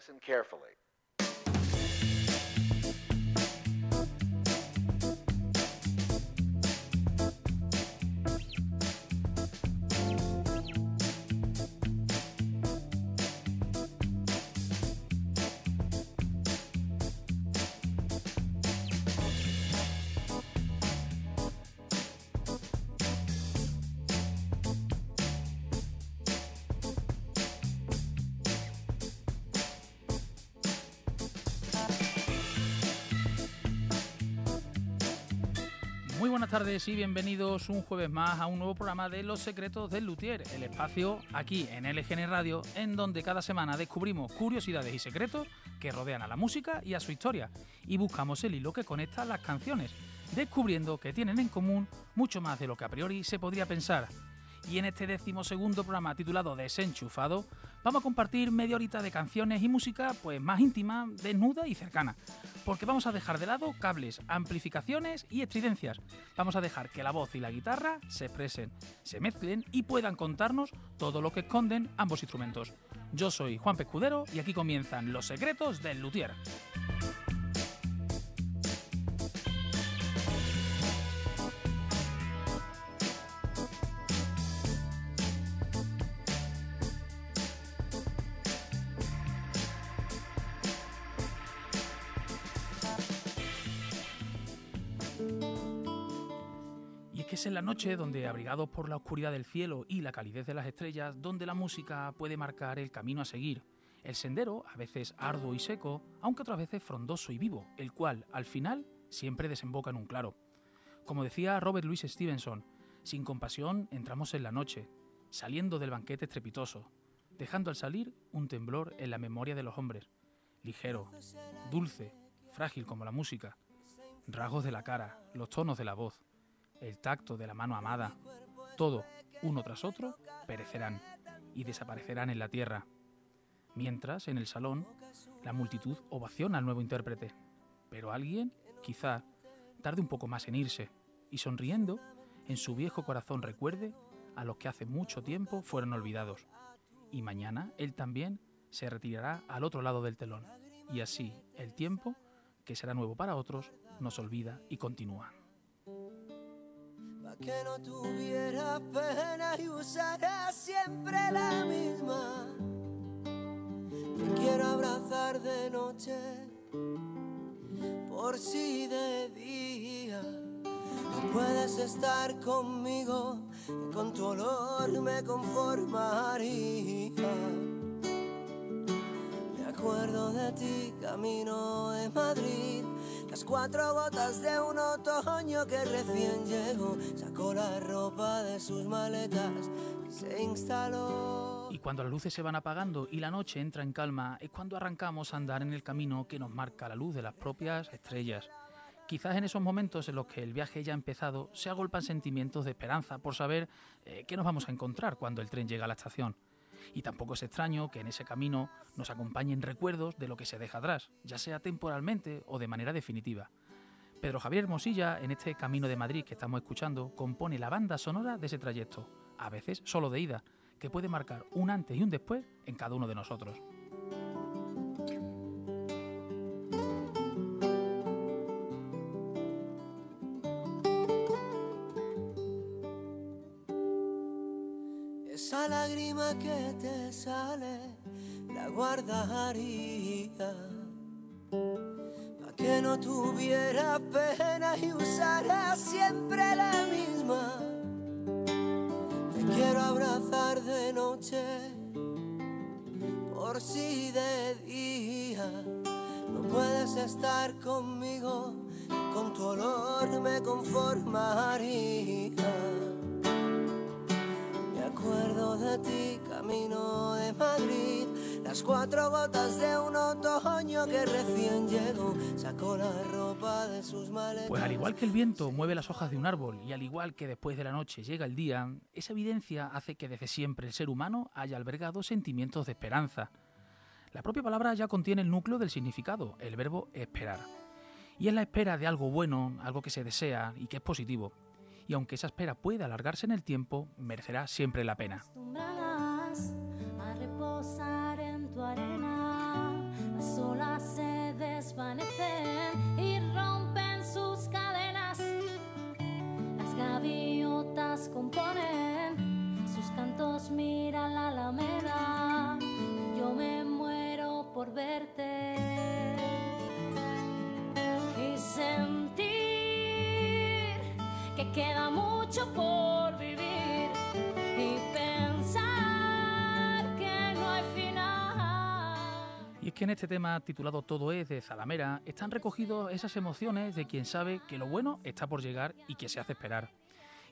Listen carefully. Buenas tardes y bienvenidos un jueves más a un nuevo programa de Los Secretos del Luthier, el espacio aquí en LGN Radio, en donde cada semana descubrimos curiosidades y secretos que rodean a la música y a su historia, y buscamos el hilo que conecta las canciones, descubriendo que tienen en común mucho más de lo que a priori se podría pensar y en este decimosegundo programa titulado Desenchufado vamos a compartir media horita de canciones y música pues más íntima, desnuda y cercana. Porque vamos a dejar de lado cables, amplificaciones y estridencias. Vamos a dejar que la voz y la guitarra se expresen, se mezclen y puedan contarnos todo lo que esconden ambos instrumentos. Yo soy Juan Pescudero y aquí comienzan los secretos del luthier. La noche donde, abrigados por la oscuridad del cielo y la calidez de las estrellas, donde la música puede marcar el camino a seguir. El sendero, a veces arduo y seco, aunque otras veces frondoso y vivo, el cual, al final, siempre desemboca en un claro. Como decía Robert Louis Stevenson, sin compasión entramos en la noche, saliendo del banquete estrepitoso, dejando al salir un temblor en la memoria de los hombres, ligero, dulce, frágil como la música, rasgos de la cara, los tonos de la voz, el tacto de la mano amada, todo, uno tras otro, perecerán y desaparecerán en la tierra. Mientras, en el salón, la multitud ovaciona al nuevo intérprete, pero alguien, quizá, tarde un poco más en irse, y sonriendo, en su viejo corazón recuerde a los que hace mucho tiempo fueron olvidados. Y mañana él también se retirará al otro lado del telón. Y así el tiempo, que será nuevo para otros, nos olvida y continúa que no tuviera pena y usara siempre la misma. Te quiero abrazar de noche, por si de día no puedes estar conmigo, y con tu olor me conformaría. Me acuerdo de ti, camino de Madrid las cuatro gotas de un otoño que recién llegó sacó la ropa de sus maletas y se instaló. Y cuando las luces se van apagando y la noche entra en calma, es cuando arrancamos a andar en el camino que nos marca la luz de las propias estrellas. Quizás en esos momentos en los que el viaje ya ha empezado se agolpan sentimientos de esperanza por saber eh, qué nos vamos a encontrar cuando el tren llega a la estación. Y tampoco es extraño que en ese camino nos acompañen recuerdos de lo que se deja atrás, ya sea temporalmente o de manera definitiva. Pedro Javier Hermosilla, en este Camino de Madrid que estamos escuchando, compone la banda sonora de ese trayecto, a veces solo de ida, que puede marcar un antes y un después en cada uno de nosotros. Lágrima que te sale, la guardaría. Pa' que no tuviera pena y usara siempre la misma. Te quiero abrazar de noche, por si de día no puedes estar conmigo, con tu olor me conformaría de ti, camino de Madrid. Las cuatro gotas de un que recién sacó la ropa de sus. Pues al igual que el viento mueve las hojas de un árbol y al igual que después de la noche llega el día, esa evidencia hace que desde siempre el ser humano haya albergado sentimientos de esperanza. La propia palabra ya contiene el núcleo del significado, el verbo esperar. Y es la espera de algo bueno, algo que se desea y que es positivo y aunque esa espera pueda alargarse en el tiempo, merecerá siempre la pena. Que en este tema titulado Todo es de Zalamera están recogidos esas emociones de quien sabe que lo bueno está por llegar y que se hace esperar.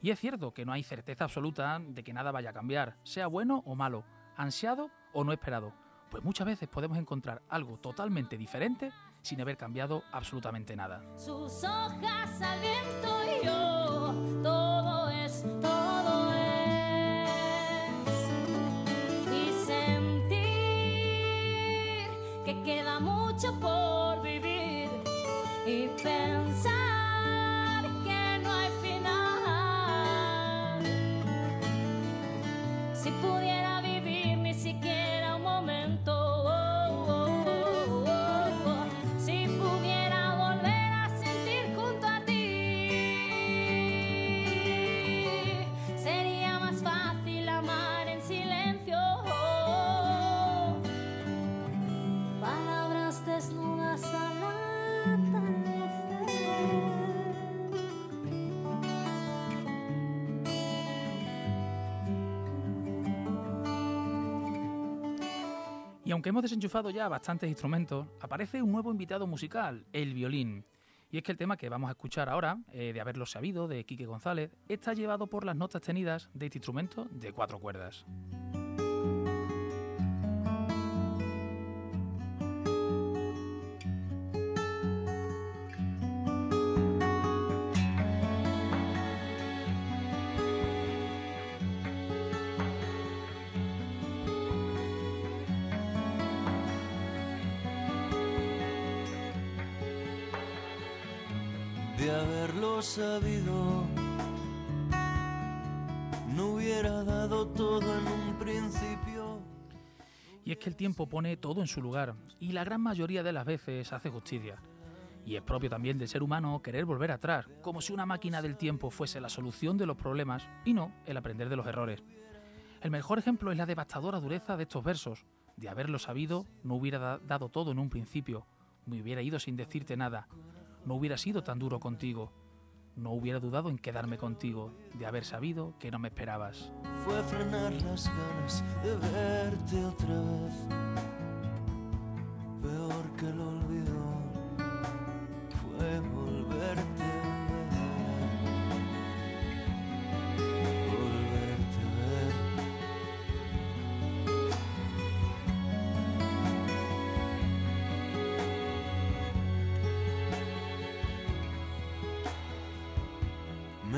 Y es cierto que no hay certeza absoluta de que nada vaya a cambiar, sea bueno o malo, ansiado o no esperado, pues muchas veces podemos encontrar algo totalmente diferente sin haber cambiado absolutamente nada. Que queda mucho por vivir y pensar aunque hemos desenchufado ya bastantes instrumentos, aparece un nuevo invitado musical, el violín. Y es que el tema que vamos a escuchar ahora, eh, de haberlo sabido, de Quique González, está llevado por las notas tenidas de este instrumento de cuatro cuerdas. Haberlo sabido, no hubiera dado todo en un principio. Y es que el tiempo pone todo en su lugar, y la gran mayoría de las veces hace justicia. Y es propio también del ser humano querer volver atrás, como si una máquina del tiempo fuese la solución de los problemas y no el aprender de los errores. El mejor ejemplo es la devastadora dureza de estos versos. De haberlo sabido, no hubiera da- dado todo en un principio, me hubiera ido sin decirte nada, no hubiera sido tan duro contigo, no hubiera dudado en quedarme contigo, de haber sabido que no me esperabas. Fue frenar las ganas de verte otra vez.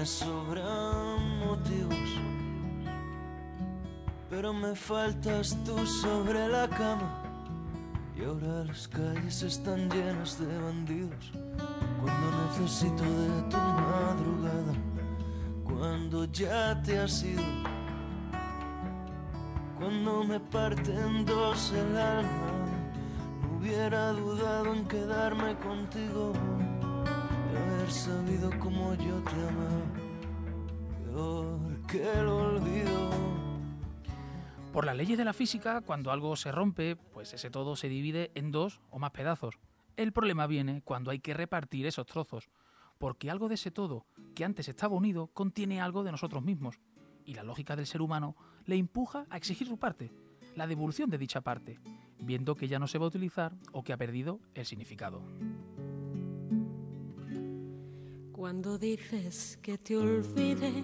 Me sobran motivos, pero me faltas tú sobre la cama. Y ahora las calles están llenas de bandidos. Cuando necesito de tu madrugada, cuando ya te has ido, cuando me parten dos el alma, no hubiera dudado en quedarme contigo sabido como yo te. Por las leyes de la física, cuando algo se rompe, pues ese todo se divide en dos o más pedazos. El problema viene cuando hay que repartir esos trozos, porque algo de ese todo, que antes estaba unido, contiene algo de nosotros mismos, y la lógica del ser humano le empuja a exigir su parte, la devolución de dicha parte, viendo que ya no se va a utilizar o que ha perdido el significado. Cuando dices que te olvide,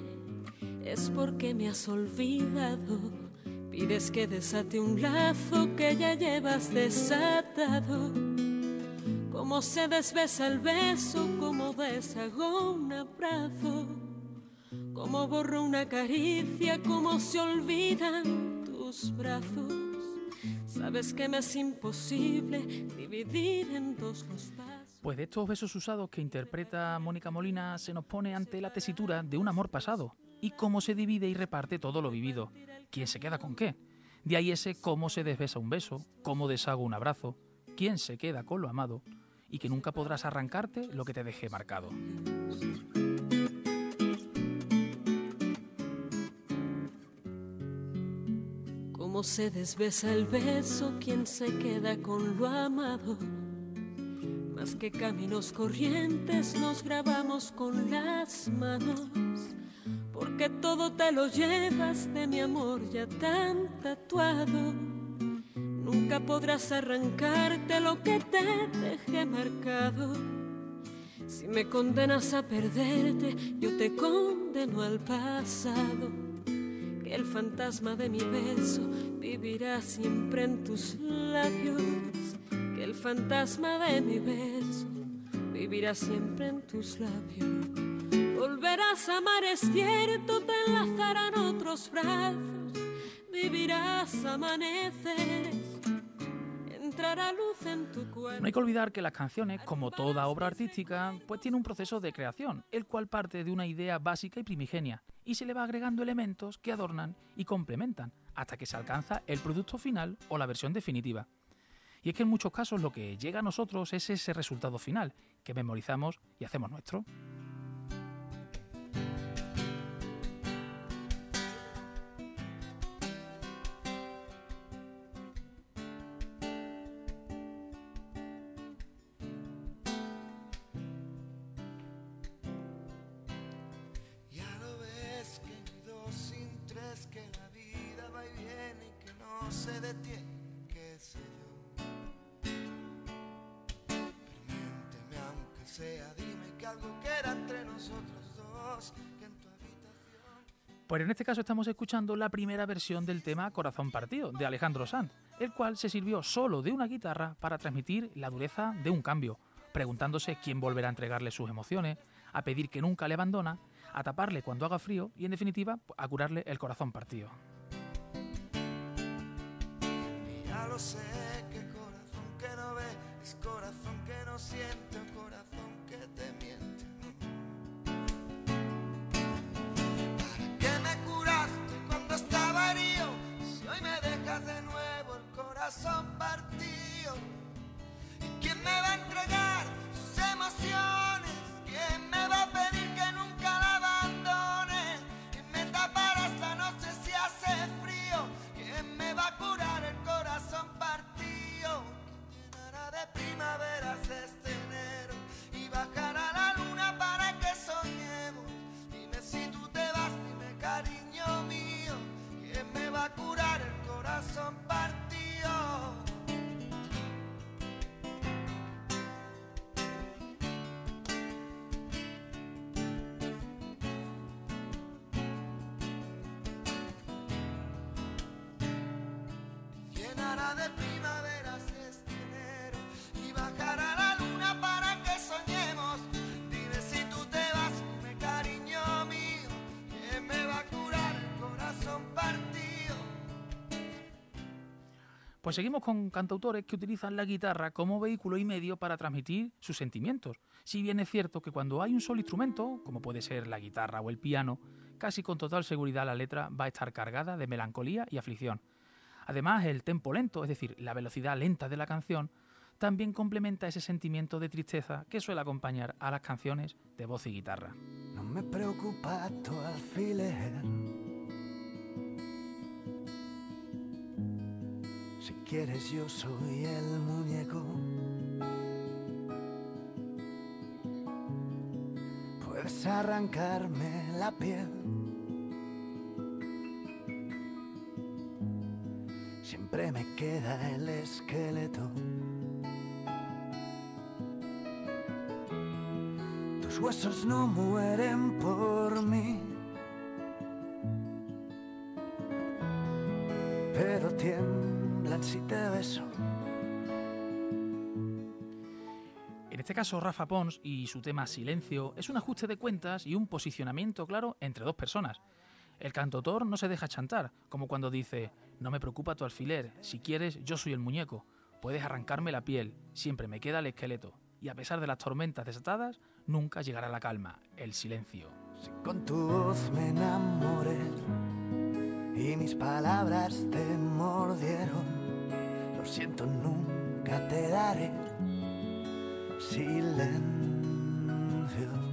es porque me has olvidado. Pides que desate un lazo que ya llevas desatado. Como se desbesa el beso, como deshago un abrazo. Como borro una caricia, como se olvidan tus brazos. Sabes que me es imposible dividir en dos los pasos. Pues de estos besos usados que interpreta Mónica Molina se nos pone ante la tesitura de un amor pasado y cómo se divide y reparte todo lo vivido. ¿Quién se queda con qué? De ahí ese cómo se desbesa un beso, cómo deshago un abrazo, quién se queda con lo amado y que nunca podrás arrancarte lo que te dejé marcado. Cómo se desbesa el beso, quien se queda con lo amado. Que caminos corrientes nos grabamos con las manos. Porque todo te lo llevas de mi amor ya tan tatuado. nunca podrás arrancarte lo que te dejé marcado. Si me condenas a perderte, yo te condeno al pasado. Que el fantasma de mi beso vivirá siempre en tus labios. El fantasma de mi beso vivirá siempre en tus labios. Volverás a amar, es cierto, te enlazarán otros brazos. Vivirás amaneceres luz en tu No hay que olvidar que las canciones, como toda obra artística, pues tiene un proceso de creación, el cual parte de una idea básica y primigenia, y se le va agregando elementos que adornan y complementan, hasta que se alcanza el producto final o la versión definitiva. Y es que en muchos casos lo que llega a nosotros es ese resultado final, que memorizamos y hacemos nuestro. En este caso estamos escuchando la primera versión del tema Corazón Partido de Alejandro Sanz, el cual se sirvió solo de una guitarra para transmitir la dureza de un cambio, preguntándose quién volverá a entregarle sus emociones, a pedir que nunca le abandona, a taparle cuando haga frío y en definitiva a curarle el corazón partido. Corazón partido. ¿Y quién me va a entregar sus emociones? ¿Quién me va a pedir que nunca la abandone? ¿Quién me tapará esta noche si hace frío? ¿Quién me va a curar el corazón partido? ¿Quién llenará de primaveras este enero y bajará la luna para que soñemos? Dime si tú te vas, dime cariño mío, ¿quién me va a curar el corazón partido? de primavera Pues seguimos con cantautores que utilizan la guitarra como vehículo y medio para transmitir sus sentimientos. Si bien es cierto que cuando hay un solo instrumento, como puede ser la guitarra o el piano, casi con total seguridad la letra va a estar cargada de melancolía y aflicción. Además, el tempo lento, es decir, la velocidad lenta de la canción, también complementa ese sentimiento de tristeza que suele acompañar a las canciones de voz y guitarra. No me. Quieres yo soy el muñeco. Puedes arrancarme la piel siempre me queda el esqueleto. Tus huesos no mueren por mí, este caso, Rafa Pons y su tema Silencio es un ajuste de cuentas y un posicionamiento claro entre dos personas. El cantautor no se deja chantar, como cuando dice, no me preocupa tu alfiler, si quieres yo soy el muñeco, puedes arrancarme la piel, siempre me queda el esqueleto, y a pesar de las tormentas desatadas, nunca llegará la calma, el silencio. Si con tu voz me enamoré y mis palabras te mordieron, lo siento, nunca te daré silencio. pierdes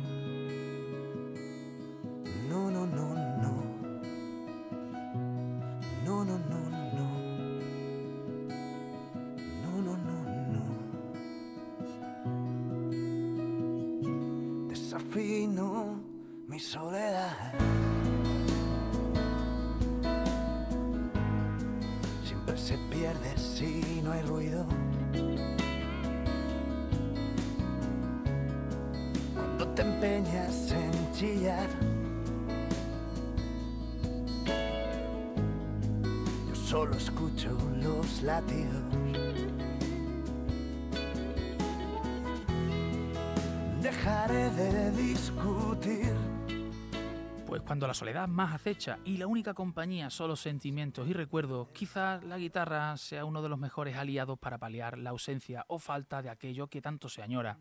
la soledad más acecha y la única compañía son los sentimientos y recuerdos, quizás la guitarra sea uno de los mejores aliados para paliar la ausencia o falta de aquello que tanto se añora.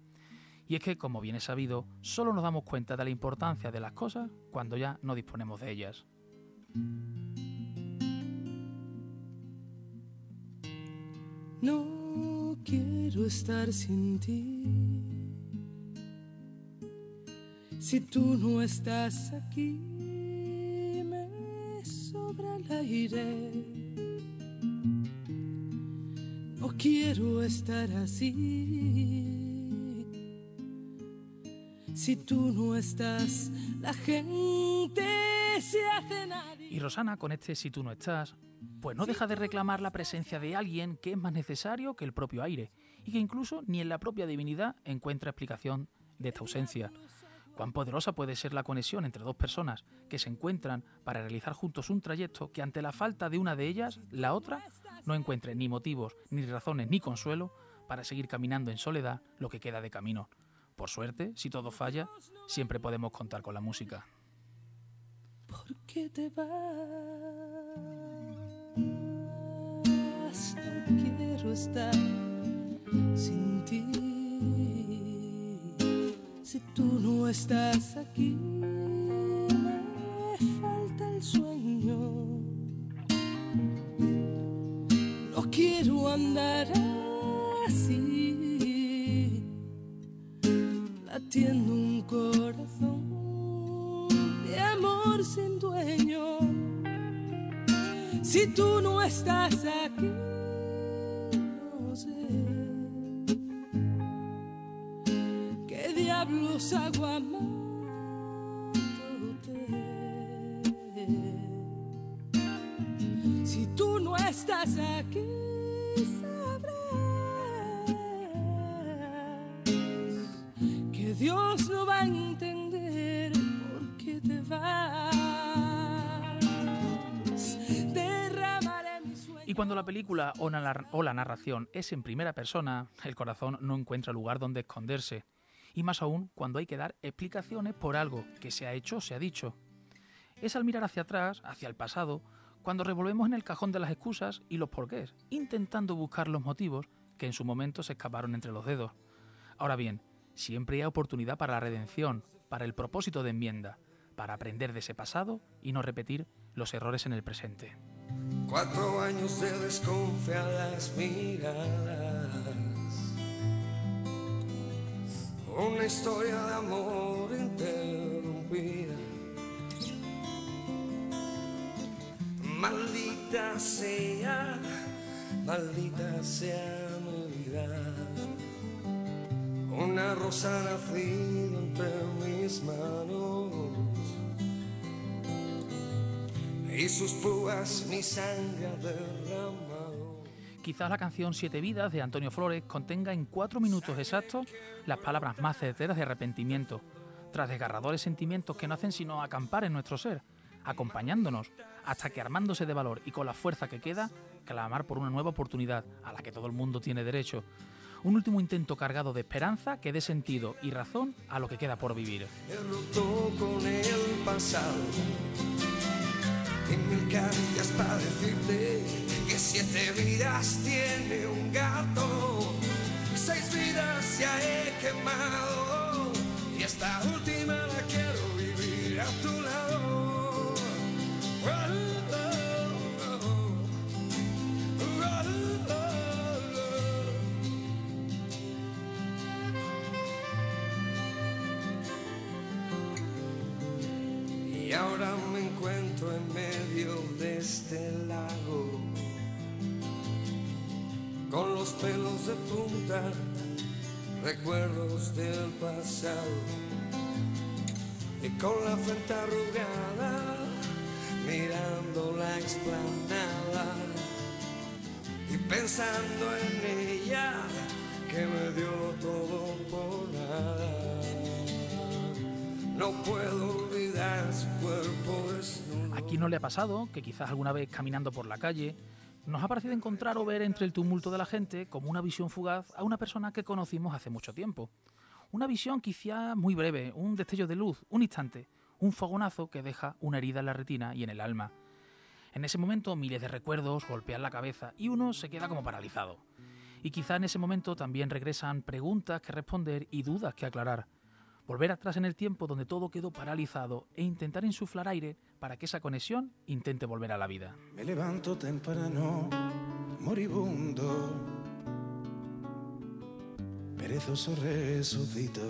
Y es que, como bien es sabido, solo nos damos cuenta de la importancia de las cosas cuando ya no disponemos de ellas. No quiero estar sin ti si tú no estás aquí, el aire. No quiero estar así. Si tú no estás, la gente se hace nadie. Y Rosana, con este Si tú no estás, pues no deja de reclamar la presencia de alguien que es más necesario que el propio aire y que incluso ni en la propia divinidad encuentra explicación de esta ausencia. Cuán poderosa puede ser la conexión entre dos personas que se encuentran para realizar juntos un trayecto que ante la falta de una de ellas, la otra no encuentre ni motivos, ni razones, ni consuelo para seguir caminando en soledad lo que queda de camino. Por suerte, si todo falla, siempre podemos contar con la música. ¿Por qué te vas? Quiero estar sin ti. Si tú no estás aquí, me falta el sueño. No quiero andar así, latiendo un corazón de amor sin dueño. Si tú no estás aquí, diablos hago Si tú no estás aquí, sabrás que Dios no va a entender por qué te vas. Y cuando la película o la narración es en primera persona, el corazón no encuentra lugar donde esconderse y más aún cuando hay que dar explicaciones por algo que se ha hecho o se ha dicho. Es al mirar hacia atrás, hacia el pasado, cuando revolvemos en el cajón de las excusas y los porqués, intentando buscar los motivos que en su momento se escaparon entre los dedos. Ahora bien, siempre hay oportunidad para la redención, para el propósito de enmienda, para aprender de ese pasado y no repetir los errores en el presente. Cuatro años de miradas una historia de amor interrumpida. Maldita sea, maldita sea mi vida. Una rosa nacida entre mis manos y sus púas mi sangre derrama. Quizás la canción Siete Vidas de Antonio Flores contenga en cuatro minutos exactos las palabras más certeras de arrepentimiento, tras desgarradores sentimientos que no hacen sino acampar en nuestro ser, acompañándonos hasta que armándose de valor y con la fuerza que queda, clamar por una nueva oportunidad a la que todo el mundo tiene derecho. Un último intento cargado de esperanza que dé sentido y razón a lo que queda por vivir. Siete vidas tiene un gato, seis vidas ya he quemado y esta última la quiero vivir a tu lado. Y ahora me encuentro en medio de este de punta, recuerdos del pasado, y con la frente arrugada, mirando la explanada, y pensando en ella que me dio todo por nada. No puedo olvidar su cuerpo desnudo. ¿A quién no le ha pasado que quizás alguna vez caminando por la calle nos ha parecido encontrar o ver entre el tumulto de la gente como una visión fugaz a una persona que conocimos hace mucho tiempo? Una visión quizá muy breve, un destello de luz, un instante, un fogonazo que deja una herida en la retina y en el alma. En ese momento miles de recuerdos golpean la cabeza y uno se queda como paralizado. Y quizá en ese momento también regresan preguntas que responder y dudas que aclarar. Volver atrás en el tiempo donde todo quedó paralizado e intentar insuflar aire para que esa conexión intente volver a la vida. Me levanto temprano, moribundo, perezoso resucito,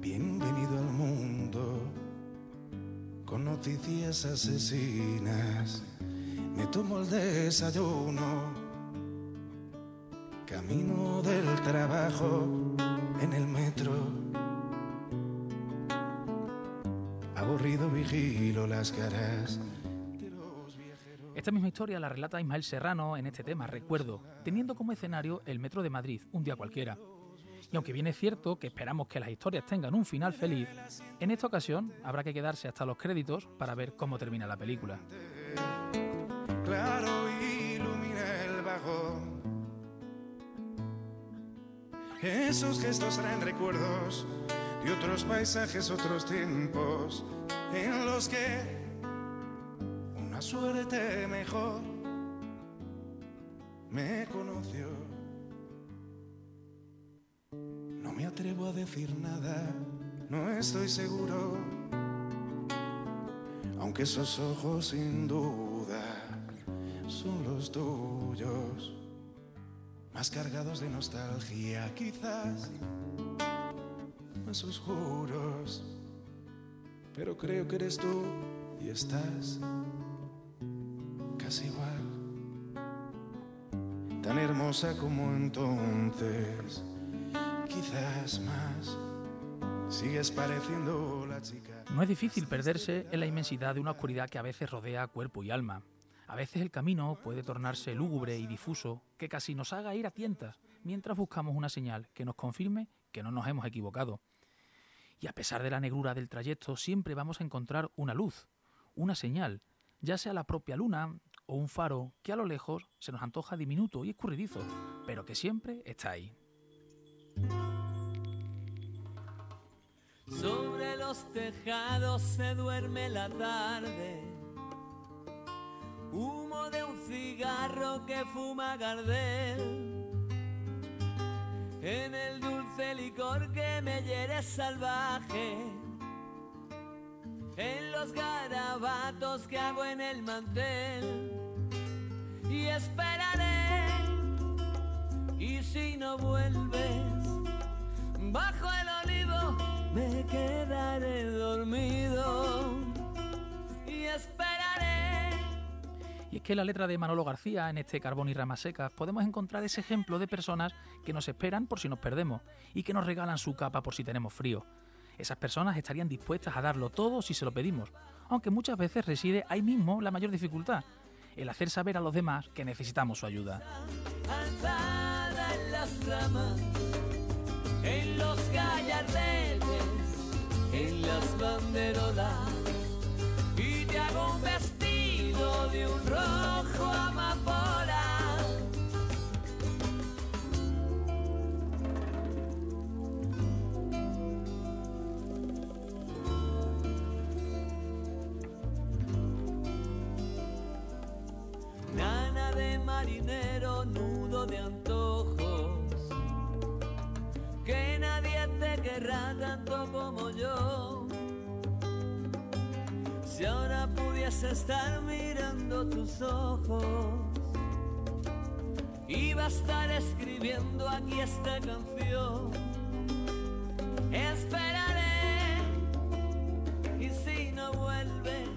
bienvenido al mundo con noticias asesinas. Me tomo el desayuno, camino del trabajo en el metro. Aburrido vigilo las caras. Esta misma historia la relata Ismael Serrano en este tema, Recuerdo, teniendo como escenario el Metro de Madrid, un día cualquiera. Y aunque bien es cierto que esperamos que las historias tengan un final feliz, en esta ocasión habrá que quedarse hasta los créditos para ver cómo termina la película. Claro ilumina el vagón. Esos gestos traen recuerdos de otros paisajes, otros tiempos en los que una suerte mejor me conoció. No me atrevo a decir nada, no estoy seguro. Aunque esos ojos sin duda son los tuyos, más cargados de nostalgia quizás, más. Pero creo que eres tú y estás casi igual, tan hermosa como entonces quizás más. Sigues pareciendo la chica. No es difícil perderse en la inmensidad de una oscuridad que a veces rodea cuerpo y alma. A veces el camino puede tornarse lúgubre y difuso, que casi nos haga ir a tientas, mientras buscamos una señal que nos confirme que no nos hemos equivocado. Y a pesar de la negrura del trayecto, siempre vamos a encontrar una luz, una señal, ya sea la propia luna o un faro que a lo lejos se nos antoja diminuto y escurridizo, pero que siempre está ahí. Sobre los tejados se duerme la tarde. Humo de un cigarro que fuma Gardel. En el dulce licor que me hiere salvaje. En los garabatos que hago en el mantel. Y esperaré. Y si no vuelves, bajo el olivo me quedaré dormido Y es que en la letra de Manolo García, en este Carbón y Ramas Secas, podemos encontrar ese ejemplo de personas que nos esperan por si nos perdemos y que nos regalan su capa por si tenemos frío. Esas personas estarían dispuestas a darlo todo si se lo pedimos, aunque muchas veces reside ahí mismo la mayor dificultad, el hacer saber a los demás que necesitamos su ayuda. en los gallardetes en las banderolas de un rojo amapola. Nana de marinero, nudo de antojos, que nadie te querrá tanto como yo. Si ahora pudiese estar mirando tus ojos, iba a estar escribiendo aquí esta canción. Esperaré y si no vuelves.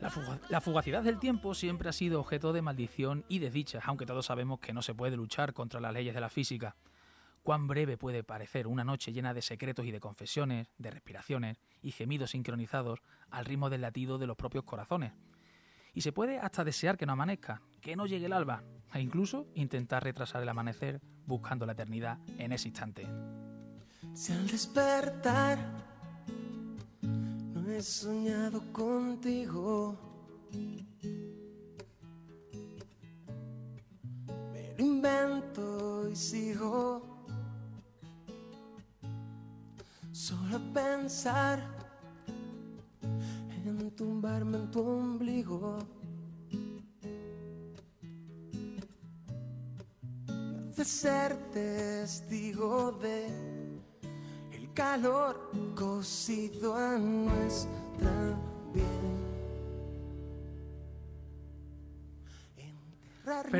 La, fuga- la fugacidad del tiempo siempre ha sido objeto de maldición y desdichas, aunque todos sabemos que no se puede luchar contra las leyes de la física. Cuán breve puede parecer una noche llena de secretos y de confesiones, de respiraciones y gemidos sincronizados al ritmo del latido de los propios corazones. Y se puede hasta desear que no amanezca, que no llegue el alba, e incluso intentar retrasar el amanecer buscando la eternidad en ese instante. Si al despertar no he soñado contigo, me lo invento y sigo solo pensar en tumbarme en tu ombligo. de ser testigo de el calor cocido a nuestra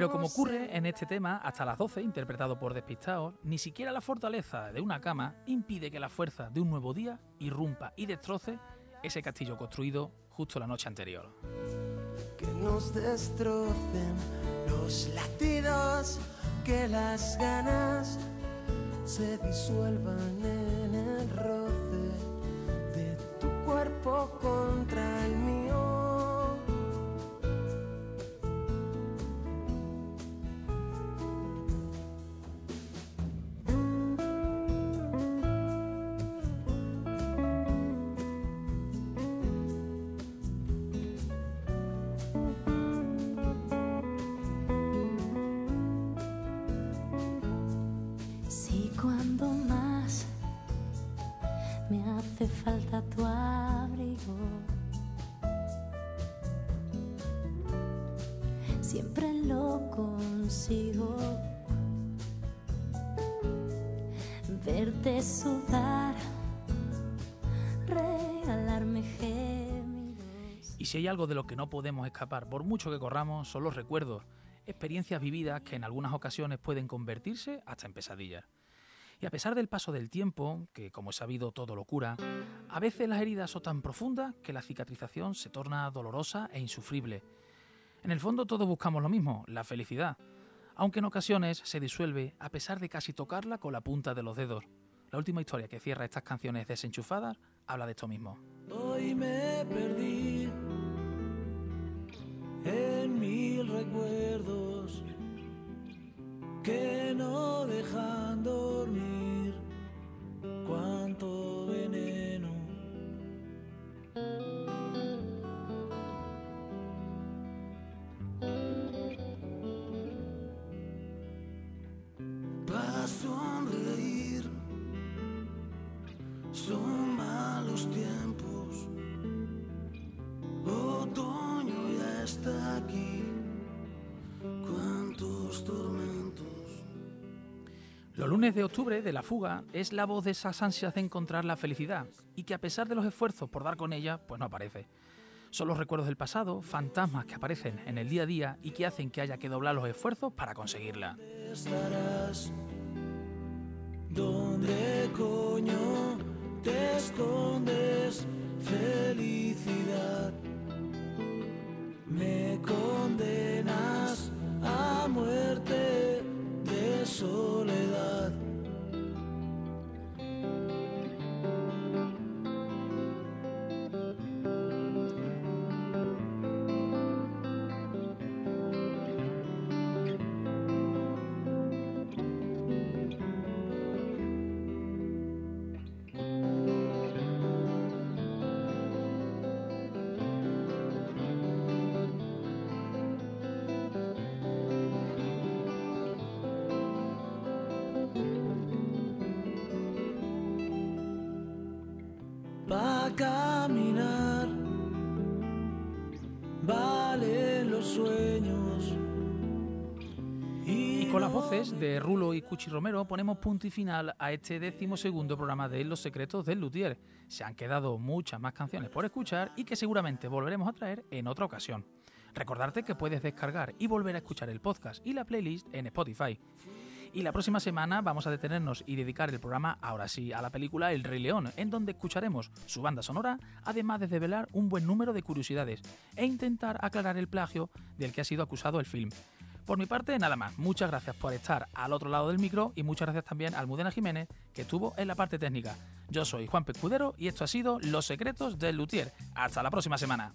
Pero como ocurre en este tema, hasta las 12, interpretado por Despistados, ni siquiera la fortaleza de una cama impide que la fuerza de un nuevo día irrumpa y destroce ese castillo construido justo la noche anterior. Que nos destrocen los latidos que las ganas se disuelvan en el roce de tu cuerpo contra el mío. Y si hay algo de lo que no podemos escapar, por mucho que corramos, son los recuerdos, experiencias vividas que en algunas ocasiones pueden convertirse hasta en pesadillas. Y a pesar del paso del tiempo, que como he sabido todo lo cura, a veces las heridas son tan profundas que la cicatrización se torna dolorosa e insufrible. En el fondo todos buscamos lo mismo, la felicidad, aunque en ocasiones se disuelve a pesar de casi tocarla con la punta de los dedos. La última historia que cierra estas canciones desenchufadas habla de esto mismo. Hoy me perdí en mil recuerdos que no dejan lunes de octubre de la fuga es la voz de esas ansias de encontrar la felicidad y que a pesar de los esfuerzos por dar con ella, pues no aparece. Son los recuerdos del pasado, fantasmas que aparecen en el día a día y que hacen que haya que doblar los esfuerzos para conseguirla. estarás? ¿Dónde coño te escondes? Felicidad. Me condenas de Rulo y Cuchi Romero ponemos punto y final a este decimosegundo programa de Los Secretos del Luthier. Se han quedado muchas más canciones por escuchar y que seguramente volveremos a traer en otra ocasión. Recordarte que puedes descargar y volver a escuchar el podcast y la playlist en Spotify. Y la próxima semana vamos a detenernos y dedicar el programa, ahora sí, a la película El Rey León, en donde escucharemos su banda sonora, además de develar un buen número de curiosidades e intentar aclarar el plagio del que ha sido acusado el film. Por mi parte, nada más. Muchas gracias por estar al otro lado del micro y muchas gracias también a Almudena Jiménez, que estuvo en la parte técnica. Yo soy Juan Pescudero y esto ha sido Los Secretos del Luthier. Hasta la próxima semana.